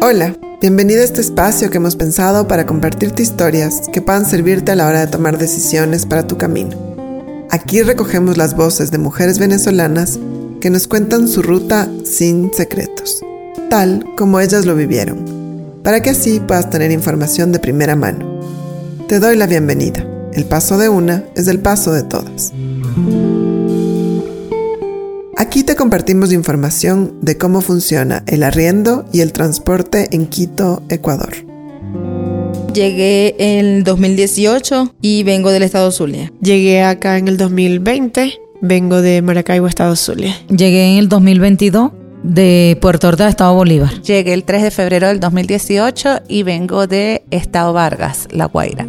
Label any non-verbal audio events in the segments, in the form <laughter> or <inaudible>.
Hola, bienvenido a este espacio que hemos pensado para compartirte historias que puedan servirte a la hora de tomar decisiones para tu camino. Aquí recogemos las voces de mujeres venezolanas que nos cuentan su ruta sin secretos, tal como ellas lo vivieron, para que así puedas tener información de primera mano. Te doy la bienvenida. El paso de una es el paso de todas. Aquí te compartimos información de cómo funciona el arriendo y el transporte en Quito, Ecuador. Llegué en 2018 y vengo del estado Zulia. Llegué acá en el 2020, vengo de Maracaibo, estado Zulia. Llegué en el 2022 de Puerto Ordaz, estado Bolívar. Llegué el 3 de febrero del 2018 y vengo de estado Vargas, La Guaira.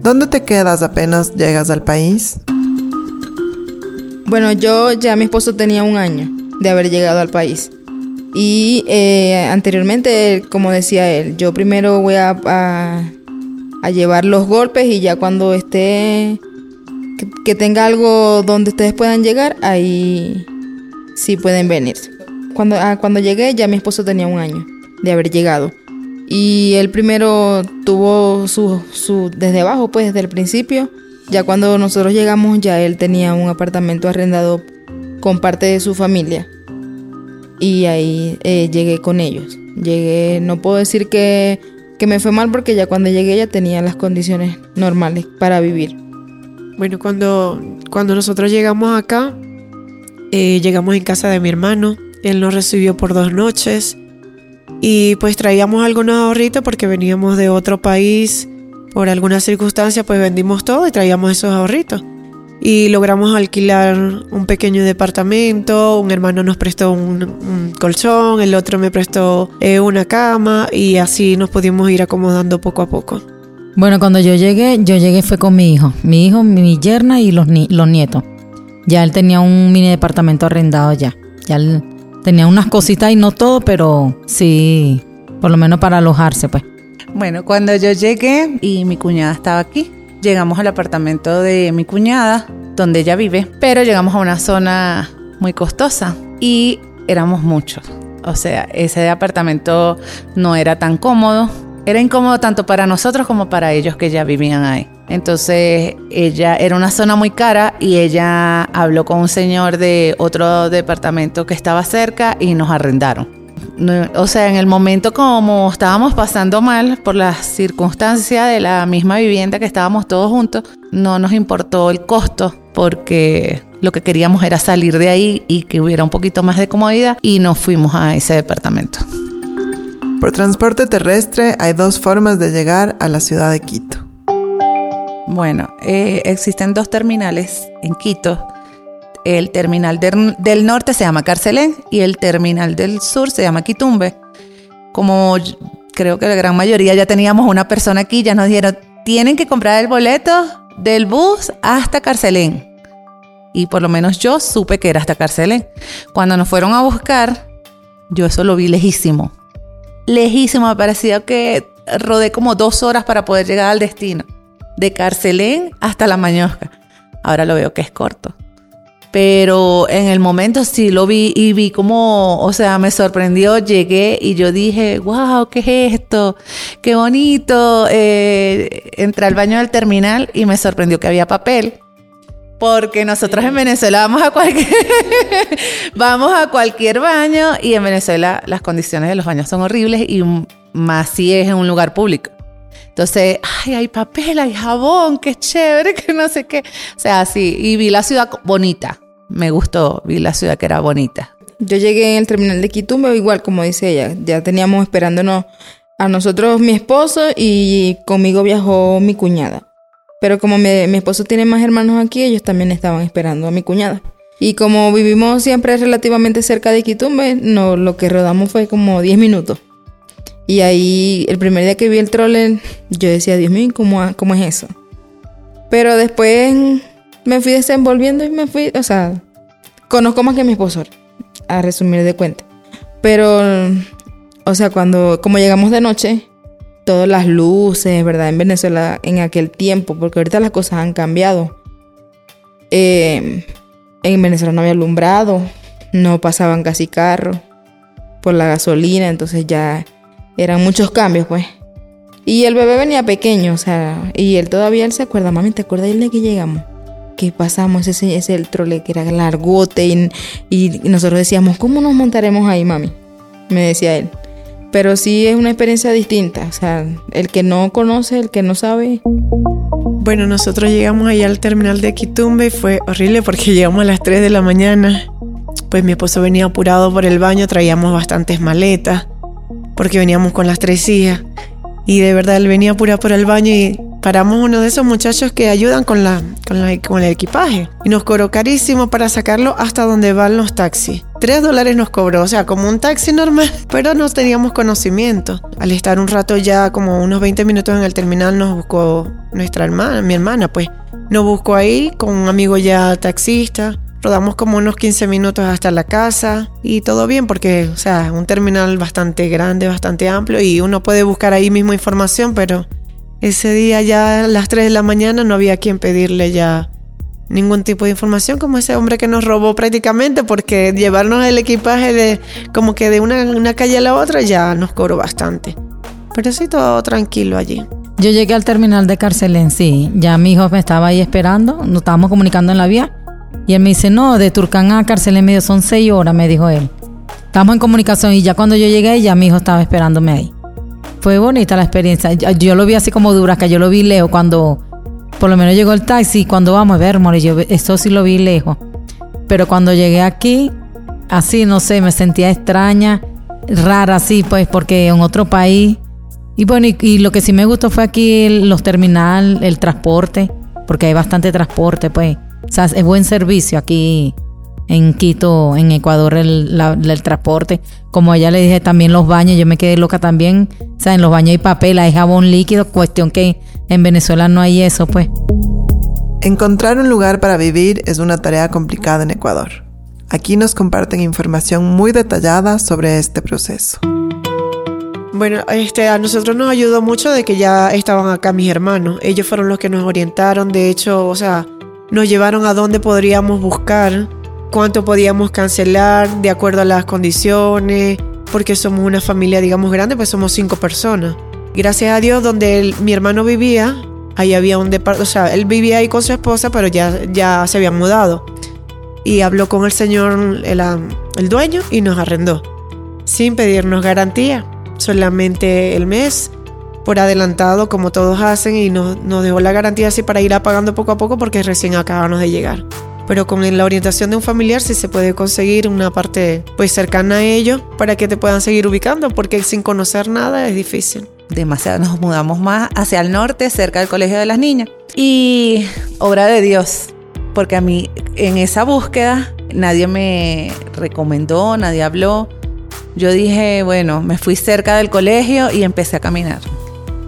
¿Dónde te quedas apenas llegas al país? Bueno, yo ya mi esposo tenía un año de haber llegado al país. Y eh, anteriormente, como decía él, yo primero voy a, a, llevar los golpes y ya cuando esté, que, tenga algo donde ustedes puedan llegar, ahí sí pueden venir. Cuando, ah, cuando llegué ya mi esposo tenía un año de haber llegado. Y él primero tuvo su, su desde abajo, pues desde el principio, ya cuando nosotros llegamos ya él tenía un apartamento arrendado con parte de su familia y ahí eh, llegué con ellos. Llegué, no puedo decir que, me fue mal porque ya cuando llegué ya tenía las condiciones normales para vivir. Bueno, cuando, cuando nosotros llegamos acá, eh, llegamos en casa de mi hermano. Él nos recibió por dos noches y pues traíamos algunos ahorritos porque veníamos de otro país por alguna circunstancia pues vendimos todo y traíamos esos ahorritos. Y logramos alquilar un pequeño departamento, un hermano nos prestó un, colchón, el otro me prestó eh, una cama y así nos pudimos ir acomodando poco a poco. Bueno, cuando yo llegué, yo llegué fue con mi hijo, mi hijo, mi yerna y los, los nietos. Ya él tenía un mini departamento arrendado ya. Ya él tenía unas cositas y no todo, pero sí, por lo menos para alojarse pues. Bueno, cuando yo llegué y mi cuñada estaba aquí, llegamos al apartamento de mi cuñada, donde ella vive, pero llegamos a una zona muy costosa y éramos muchos. O sea, ese apartamento no era tan cómodo. Era incómodo tanto para nosotros como para ellos que ya vivían ahí. Entonces, ella era una zona muy cara y ella habló con un señor de otro departamento que estaba cerca y nos arrendaron o sea, en el momento como estábamos pasando mal por la circunstancia de la misma vivienda que estábamos todos juntos, no nos importó el costo porque lo que queríamos era salir de ahí y que hubiera un poquito más de comodidad y nos fuimos a ese departamento. Por transporte terrestre hay dos formas de llegar a la ciudad de Quito. Bueno, eh, existen dos terminales en Quito el terminal del, norte se llama Carcelén y el terminal del sur se llama Quitumbe. Como creo que la gran mayoría ya teníamos una persona aquí, ya nos dijeron, tienen que comprar el boleto del bus hasta Carcelén. Y por lo menos yo supe que era hasta Carcelén. Cuando nos fueron a buscar, yo eso lo vi lejísimo. Lejísimo, me parecía que rodé como dos horas para poder llegar al destino. De Carcelén hasta La Mañosca. Ahora lo veo que es corto pero en el momento sí lo vi y vi como, o sea, me sorprendió, llegué y yo dije, wow, ¿qué es esto? Qué bonito. Eh, entré al baño del terminal y me sorprendió que había papel. Porque nosotros en Venezuela vamos a cualquier, <laughs> vamos a cualquier baño y en Venezuela las condiciones de los baños son horribles y más si es en un lugar público. Entonces, ay, hay papel, hay jabón, qué chévere, <laughs> que no sé qué. O sea, sí, y vi la ciudad bonita me gustó, vi la ciudad que era bonita. Yo llegué en el terminal de Quitumbe, igual como dice ella, ya teníamos esperándonos a nosotros mi esposo y conmigo viajó mi cuñada. Pero como mi, esposo tiene más hermanos aquí, ellos también estaban esperando a mi cuñada. Y como vivimos siempre relativamente cerca de Quitumbe, no, lo que rodamos fue como 10 minutos. Y ahí, el primer día que vi el troller, yo decía, Dios mío, ¿cómo, cómo es eso? Pero después me fui desenvolviendo y me fui, o sea, conozco más que mi esposo, a resumir de cuenta. Pero, o sea, cuando, como llegamos de noche, todas las luces, ¿verdad? En Venezuela en aquel tiempo, porque ahorita las cosas han cambiado. Eh, en Venezuela no había alumbrado, no pasaban casi carros por la gasolina, entonces ya eran muchos cambios, pues. Y el bebé venía pequeño, o sea, y él todavía él se acuerda, mami, ¿te acuerdas día que llegamos? Que pasamos ese, el trole que era largote y, y nosotros decíamos, ¿cómo nos montaremos ahí, mami? Me decía él. Pero sí es una experiencia distinta, o sea, el que no conoce, el que no sabe. Bueno, nosotros llegamos allá al terminal de Quitumbe y fue horrible porque <laughs> llegamos a las 3 de la mañana. Pues mi esposo venía apurado por el baño, traíamos bastantes maletas porque veníamos con las tres hijas. Y de verdad él venía apurado por el baño y paramos uno de esos muchachos que ayudan con, la, con, la, con el equipaje. Y nos cobró carísimo para sacarlo hasta donde van los taxis. Tres dólares nos cobró, o sea, como un taxi normal, <laughs> pero no teníamos conocimiento. Al estar un rato ya, como unos 20 minutos en el terminal, nos buscó nuestra hermana, mi hermana, pues. Nos buscó ahí con un amigo ya taxista. Rodamos como unos 15 minutos hasta la casa y todo bien porque, o sea, un terminal bastante grande, bastante amplio y uno puede buscar ahí mismo información, pero ese día ya a las 3 de la mañana no había quien pedirle ya ningún tipo de información como ese hombre que nos robó prácticamente porque llevarnos el equipaje de como que de una, calle a la otra ya nos cobró bastante. Pero sí, todo tranquilo allí. Yo llegué al terminal de Carcelén, sí. Ya mi hijo me estaba ahí esperando, nos estábamos comunicando en la vía. Y él me dice, no, de Turcán a Carcelén medio son seis horas, me dijo él. Estamos en comunicación y ya cuando yo llegué, ya mi hijo estaba esperándome ahí. Fue bonita la experiencia. Yo lo vi así como que yo lo vi lejos cuando por lo menos llegó el taxi. Cuando vamos a ver, more, yo esto sí lo vi lejos. Pero cuando llegué aquí, así, no sé, me sentía extraña, rara, así, pues, porque en otro país. Y bueno, y, lo que sí me gustó fue aquí los terminales, el transporte, porque hay bastante transporte, pues. O sea, es buen servicio aquí en Quito, en Ecuador, el, el, transporte. Como ella le dije, también los baños, yo me quedé loca también. O sea, en los baños hay papel, hay jabón líquido, cuestión que en Venezuela no hay eso, pues. Encontrar un lugar para vivir es una tarea complicada en Ecuador. Aquí nos comparten información muy detallada sobre este proceso. Bueno, este, a nosotros nos ayudó mucho de que ya estaban acá mis hermanos. Ellos fueron los que nos orientaron. De hecho, o sea, nos llevaron a dónde podríamos buscar cuánto podíamos cancelar de acuerdo a las condiciones, porque somos una familia, digamos, grande, pues somos cinco personas. Gracias a Dios, donde mi hermano vivía, ahí había un departamento, o sea, él vivía ahí con su esposa, pero ya, ya se habían mudado. Y habló con el señor, el, el dueño, y nos arrendó, sin pedirnos garantía, solamente el mes por adelantado como todos hacen y nos, nos dejó la garantía así para ir apagando poco a poco porque recién acabamos de llegar pero con la orientación de un familiar sí se puede conseguir una parte pues cercana a ellos para que te puedan seguir ubicando, porque sin conocer nada es difícil. Demasiado nos mudamos más hacia el norte, cerca del colegio de las niñas. Y obra de Dios, porque a mí en esa búsqueda nadie me recomendó, nadie habló. Yo dije, bueno, me fui cerca del colegio y empecé a caminar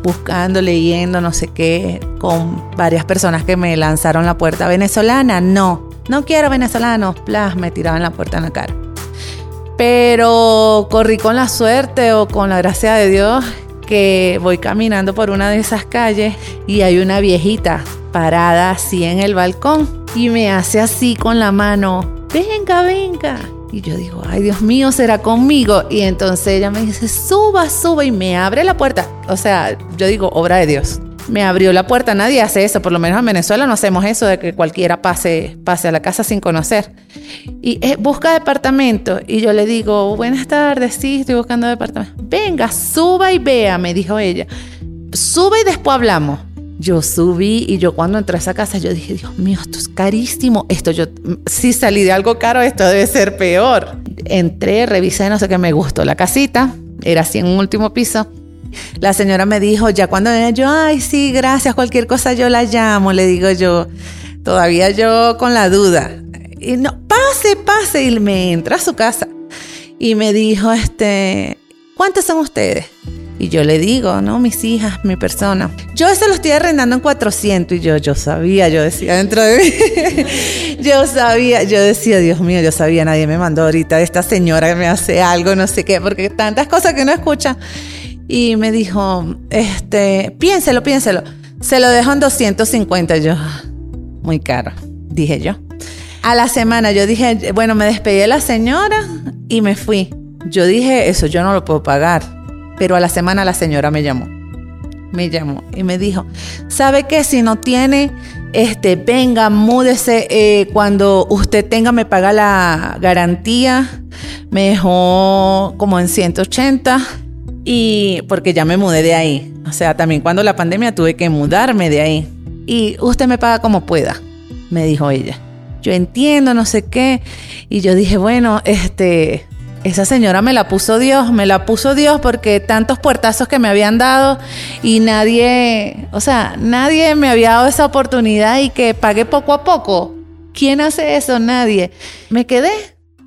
buscando, leyendo, no sé qué, con varias personas que me lanzaron la puerta venezolana. No, no quiero venezolanos. Plas, me tiraban la puerta en la cara. Pero corrí con la suerte o con la gracia de Dios que voy caminando por una de esas calles y hay una viejita parada así en el balcón y me hace así con la mano, venga, venga. Y yo digo, ay Dios mío, será conmigo. Y entonces ella me dice, suba, suba y me abre la puerta. O sea, yo digo, obra de Dios. Me abrió la puerta, nadie hace eso, por lo menos en Venezuela no hacemos eso de que cualquiera pase, pase a la casa sin conocer. Y eh, busca departamento. Y yo le digo, buenas tardes, sí, estoy buscando departamento. Venga, suba y vea, me dijo ella. Sube y después hablamos. Yo subí y yo cuando entré a esa casa yo dije, Dios mío, esto es carísimo. Esto yo, si salí de algo caro, esto debe ser peor. Entré, revisé, no sé qué, me gustó la casita. Era así en un último piso. La señora me dijo, ya cuando yo, ay, sí, gracias, cualquier cosa yo la llamo, le digo yo. Todavía yo con la duda. Y no, pase, pase. Y me entra a su casa. Y me dijo, este, ¿cuántos son ustedes? Y yo le digo, no, mis hijas, mi persona. Yo eso lo estoy arrendando en 400 y yo, yo sabía, yo decía dentro de mí, <laughs> yo sabía, yo decía, Dios mío, yo sabía, nadie me mandó ahorita esta señora que me hace algo, no sé qué, porque tantas cosas que no escucha. Y me dijo, este, piénselo, piénselo. Se lo dejo en 250 yo. Muy caro, dije yo. A la semana yo dije, bueno, me despedí de la señora y me fui. Yo dije, eso yo no lo puedo pagar. Pero a la semana la señora me llamó. Me llamó y me dijo, ¿sabe qué? Si no tiene, este, venga, múdese. eh, cuando usted tenga, me paga la garantía. Me dejó como en 180 y porque ya me mudé de ahí. O sea, también cuando la pandemia tuve que mudarme de ahí. Y usted me paga como pueda, me dijo ella. Yo entiendo, no sé qué. Y yo dije, bueno, este, esa señora me la puso Dios, me la puso Dios porque tantos puertazos que me habían dado y nadie, o sea, nadie me había dado esa oportunidad y que pagué poco a poco. ¿Quién hace eso? Nadie. Me quedé,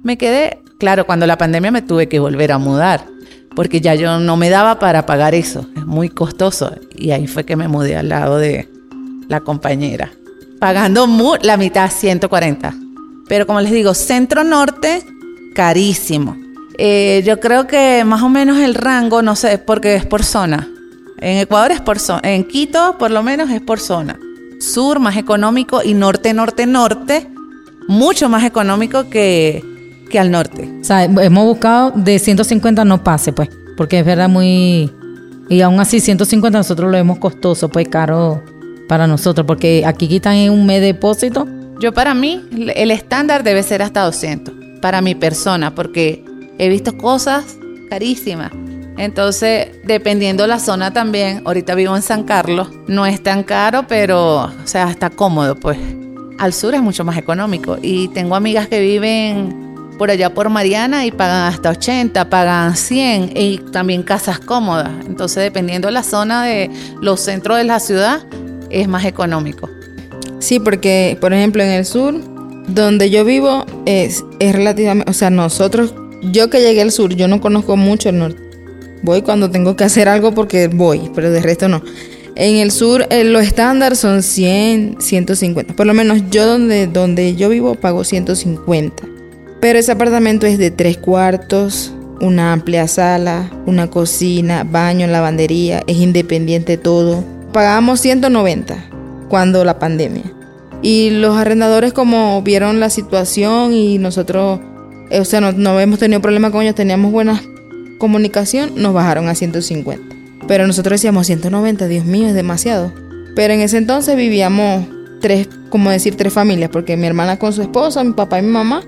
me quedé. Claro, cuando la pandemia me tuve que volver a mudar porque ya yo no me daba para pagar eso, es muy costoso. Y ahí fue que me mudé al lado de la compañera, pagando la mitad, 140. Pero como les digo, centro norte, carísimo. Eh, yo creo que más o menos el rango, no sé, porque es por zona. En Ecuador es por zona, en Quito por lo menos es por zona. Sur más económico y norte, norte, norte, mucho más económico que, que al norte. O sea, hemos buscado de 150 no pase, pues, porque es verdad muy... Y aún así 150 nosotros lo vemos costoso, pues caro para nosotros, porque aquí quitan en un mes de depósito. Yo para mí, el estándar debe ser hasta 200, para mi persona, porque he visto cosas carísimas. Entonces, dependiendo la zona también, ahorita vivo en San Carlos, no es tan caro, pero, o sea, está cómodo, pues. Al sur es mucho más económico y tengo amigas que viven por allá por Mariana y pagan hasta 80, pagan 100 y también casas cómodas. Entonces, dependiendo la zona de los centros de la ciudad, es más económico. Sí, porque, por ejemplo, en el sur, donde yo vivo, es, es relativamente. O sea, nosotros, yo que llegué al sur, yo no conozco mucho el norte. Voy cuando tengo que hacer algo porque voy, pero de resto no. En el sur, eh, los estándares son 100, 150. Por lo menos yo donde, donde yo vivo pago 150. Pero ese apartamento es de tres cuartos, una amplia sala, una cocina, baño, lavandería, es independiente todo. Pagábamos 190 cuando la pandemia. Y los arrendadores como vieron la situación y nosotros, eh, o sea, no, no hemos tenido problema con ellos, teníamos buena comunicación, nos bajaron a 150. Pero nosotros decíamos 190, Dios mío, es demasiado. Pero en ese entonces vivíamos tres, como decir, tres familias, porque mi hermana con su esposa, mi papá y mi mamá,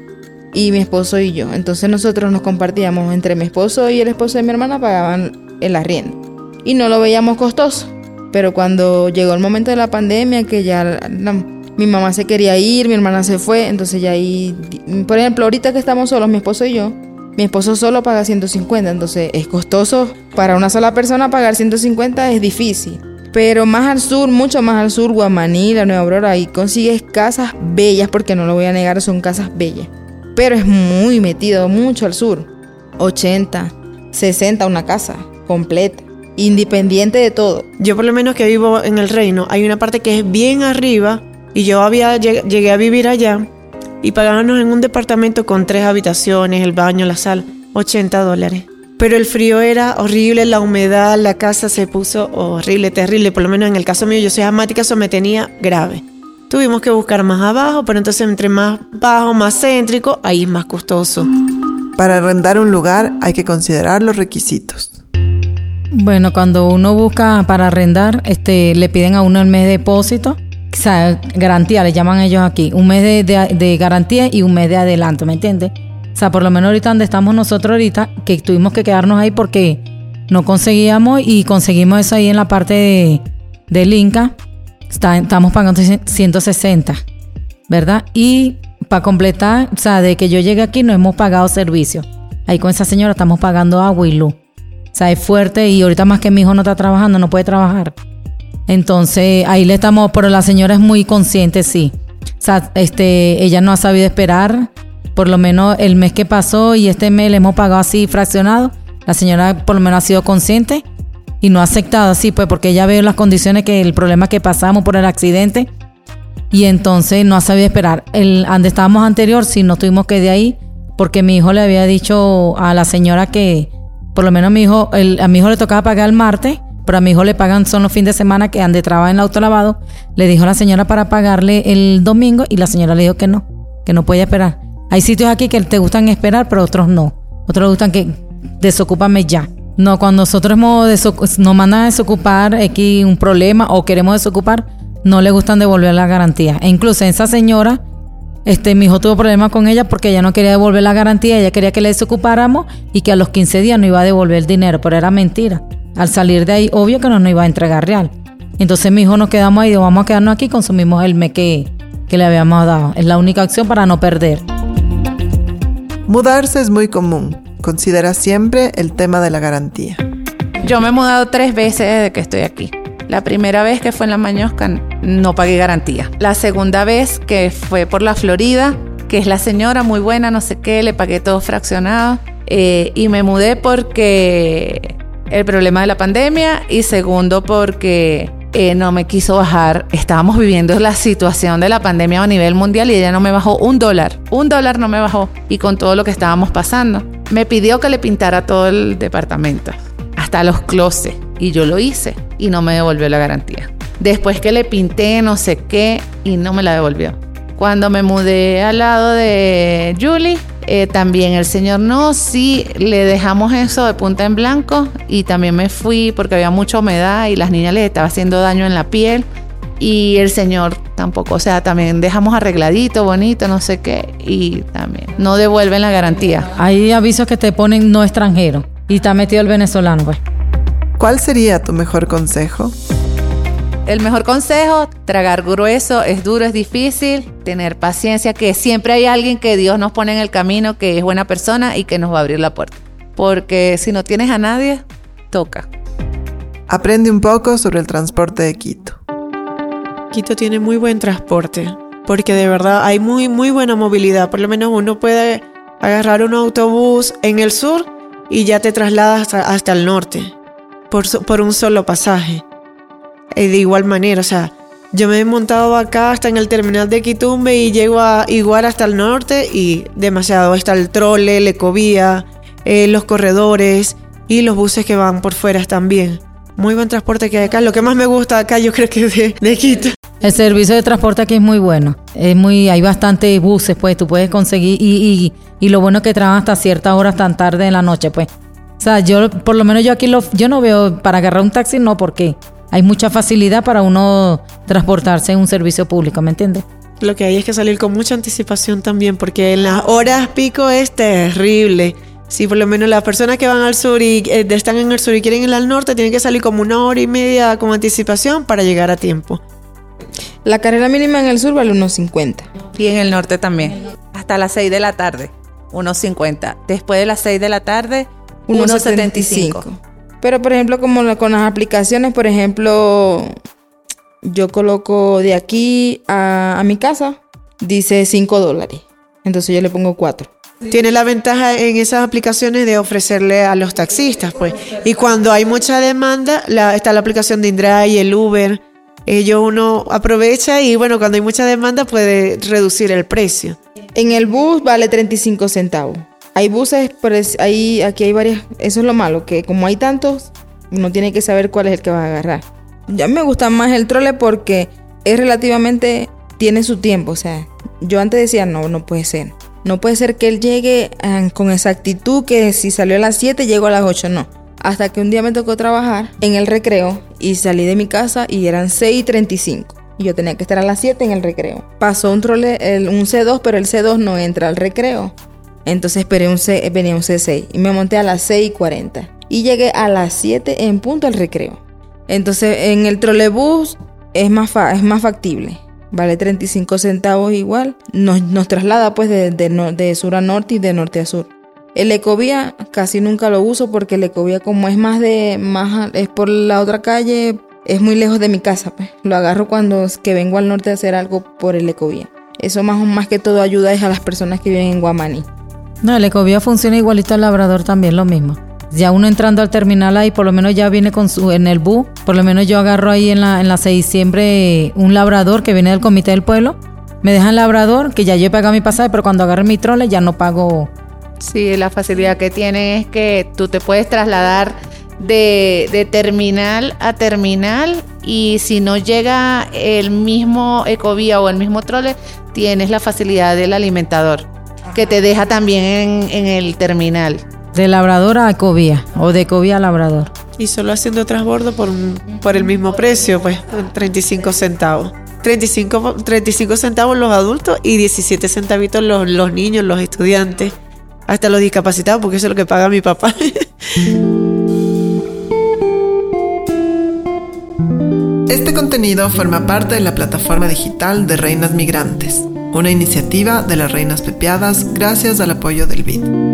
y mi esposo y yo. Entonces nosotros nos compartíamos entre mi esposo y el esposo de mi hermana pagaban el arriendo. Y no lo veíamos costoso. Pero cuando llegó el momento de la pandemia, que ya mi mamá se quería ir, mi hermana se fue, entonces ya ahí, por ejemplo, ahorita que estamos solos, mi esposo y yo, mi esposo solo paga 150, entonces es costoso para una sola persona pagar 150 es difícil. Pero más al sur, mucho más al sur, Guamaní, la Nueva Aurora, ahí consigues casas bellas, porque no lo voy a negar, son casas bellas. Pero es muy metido, mucho al sur. 80, 60 una casa completa, independiente de todo. Yo por lo menos que vivo en el reino, hay una parte que es bien arriba y yo había lleg- llegué a vivir allá y pagábamos en un departamento con tres habitaciones, el baño, la sala, 80 dólares. Pero el frío era horrible, la humedad, la casa se puso horrible, terrible. Por lo menos en el caso mío, yo soy asmática, eso me tenía grave. Tuvimos que buscar más abajo, pero entonces entre más bajo, más céntrico, ahí es más costoso. Para arrendar un lugar hay que considerar los requisitos. Bueno, cuando uno busca para arrendar, este, le piden a uno el mes de depósito, o sea, garantía, le llaman ellos aquí, un mes de, de- de garantía y un mes de adelanto, ¿me entiendes? O sea, por lo menos ahorita donde estamos nosotros ahorita, que tuvimos que quedarnos ahí porque no conseguíamos y conseguimos eso ahí en la parte de, del Inca, estamos pagando 160, ¿verdad? Y para completar, o sea, de que yo llegué aquí no hemos pagado servicio. Ahí con esa señora estamos pagando agua y luz. O sea, es fuerte y ahorita más que mi hijo no está trabajando, no puede trabajar. Entonces, ahí le estamos, pero la señora es muy consciente, sí. O sea, este, ella no ha sabido esperar, por lo menos el mes que pasó y este mes le hemos pagado así fraccionado. La señora por lo menos ha sido consciente y no ha aceptado así, pues porque ella ve las condiciones que el problema que pasamos por el accidente y entonces no sabido esperar. El donde estábamos anterior, sí, nos tuvimos que de ahí porque mi hijo le había dicho a la señora que por lo menos mi hijo, el- a mi hijo le tocaba pagar el martes, pero a mi hijo le pagan son los fines de semana que ande trabaja en el autolavado. Le dijo a la señora para pagarle el domingo y la señora le dijo que no, que no podía esperar. Hay sitios aquí que te gustan esperar, pero otros no. Otros gustan que desocúpame ya. No, cuando nosotros nos mandan a desocupar aquí un problema o queremos desocupar, no le gustan devolver la garantía. E incluso esa señora, este, mi hijo tuvo problemas con ella porque ella no quería devolver la garantía, ella quería que le desocupáramos y que a los 15 días no iba a devolver el dinero, pero era mentira. Al salir de ahí, obvio que no nos iba a entregar real. Entonces mi hijo nos quedamos ahí, vamos a quedarnos aquí, consumimos el mes que, que le habíamos dado. Es la única opción para no perder. Mudarse es muy común. Considera siempre el tema de la garantía. Yo me he mudado tres veces desde que estoy aquí. La primera vez que fue en la Mañosca no pagué garantía. La segunda vez que fue por la Florida, que es la señora muy buena, no sé qué, le pagué todo fraccionado. Eh, y me mudé porque el problema de la pandemia y segundo porque eh, no me quiso bajar. Estábamos viviendo la situación de la pandemia a nivel mundial y ella no me bajó un dólar. Un dólar no me bajó. Y con todo lo que estábamos pasando, me pidió que le pintara todo el departamento, hasta los closets. Y yo lo hice y no me devolvió la garantía. Después que le pinté no sé qué y no me la devolvió. Cuando me mudé al lado de Julie, eh, también el señor no, sí, le dejamos eso de punta en blanco y también me fui porque había mucha humedad y las niñas les estaba haciendo daño en la piel y el señor tampoco, o sea, también dejamos arregladito, bonito, no sé qué y también no devuelven la garantía. Hay avisos que te ponen no extranjero y está metido el venezolano, pues. ¿Cuál sería tu mejor consejo? El mejor consejo, tragar grueso, es duro, es difícil, tener paciencia, que siempre hay alguien que Dios nos pone en el camino, que es buena persona y que nos va a abrir la puerta. Porque si no tienes a nadie, toca. Aprende un poco sobre el transporte de Quito. Quito tiene muy buen transporte, porque de verdad hay muy, muy buena movilidad. Por lo menos uno puede agarrar un autobús en el sur y ya te trasladas hasta, el norte por, por un solo pasaje. Eh, de igual manera, o sea, yo me he montado acá hasta en el terminal de Quitumbe y llego a igual hasta el norte y demasiado. Está el trole, la ecovía, eh, los corredores y los buses que van por fuera también. Muy buen transporte que hay acá. Lo que más me gusta acá yo creo que es de, Quito. El servicio de transporte aquí es muy bueno. Es muy, hay bastantes buses, pues tú puedes conseguir y, y, lo bueno es que trabajan hasta ciertas horas tan tarde en la noche, pues. O sea, yo por lo menos yo aquí lo, yo no veo para agarrar un taxi, no, porque hay mucha facilidad para uno transportarse en un servicio público, ¿me entiendes? Lo que hay es que salir con mucha anticipación también, porque en las horas pico es terrible. Si por lo menos las personas que van al sur y eh, están en el sur y quieren ir al norte, tienen que salir como una hora y media con anticipación para llegar a tiempo. La carrera mínima en el sur vale unos 50. Y en el norte también. Hasta las 6 de la tarde, unos 50. Después de las 6 de la tarde, unos 75. Pero por ejemplo, como con las aplicaciones, por ejemplo, yo coloco de aquí a, mi casa, dice 5 dólares. Entonces yo le pongo 4. Tiene la ventaja en esas aplicaciones de ofrecerle a los taxistas, pues. Y cuando hay mucha demanda, está la aplicación de Indra y el Uber. Ellos uno aprovecha y bueno, cuando hay mucha demanda puede reducir el precio. En el bus vale 35 centavos. Hay buses, pero hay, aquí hay varias. Eso es lo malo, que como hay tantos, uno tiene que saber cuál es el que va a agarrar. Ya me gusta más el trole porque es relativamente. Tiene su tiempo. O sea, yo antes decía, no, no puede ser. No puede ser que él llegue ah, con exactitud que si salió a las 7, llego a las 8. No. Hasta que un día me tocó trabajar en el recreo y salí de mi casa y eran 6 y 35. Y yo tenía que estar a las 7 en el recreo. Pasó un trole, un C2, pero el C2 no entra al recreo. Entonces esperé un C, venía un C6 y me monté a las 6 y 40. Y llegué a las 7 en punto al recreo. Entonces en el trolebús es más, es más factible. Vale 35 centavos igual. Nos, nos traslada pues de, de, sur a norte y de norte a sur. El ecovía casi nunca lo uso porque el ecovía como es más de más es por la otra calle, es muy lejos de mi casa, pues. Lo agarro cuando que vengo al norte a hacer algo por el ecovía. Eso más, más que todo ayuda es a las personas que viven en Guamaní. No, el ecovía funciona igualito al labrador también, lo mismo. Ya uno entrando al terminal ahí, por lo menos ya viene con su, en el bus, por lo menos yo agarro ahí en la, en la 6 de diciembre un labrador que viene del comité del pueblo. Me dejan labrador, que ya yo he pagado mi pasaje, pero cuando agarre mi trole ya no pago. Sí, la facilidad que tiene es que tú te puedes trasladar de, de, terminal a terminal y si no llega el mismo ecovía o el mismo trole, tienes la facilidad del alimentador, que te deja también en, en el terminal. De labrador a ecovía o de ecovía a labrador. Y solo haciendo transbordo por, por el mismo precio, pues 35 centavos. 35, 35 centavos los adultos y 17 centavitos los, los niños, los estudiantes. Hasta los discapacitados, porque eso es lo que paga mi papá. <laughs> Este contenido forma parte de la plataforma digital de Reinas Migrantes, una iniciativa de las Reinas Pepeadas gracias al apoyo del BID.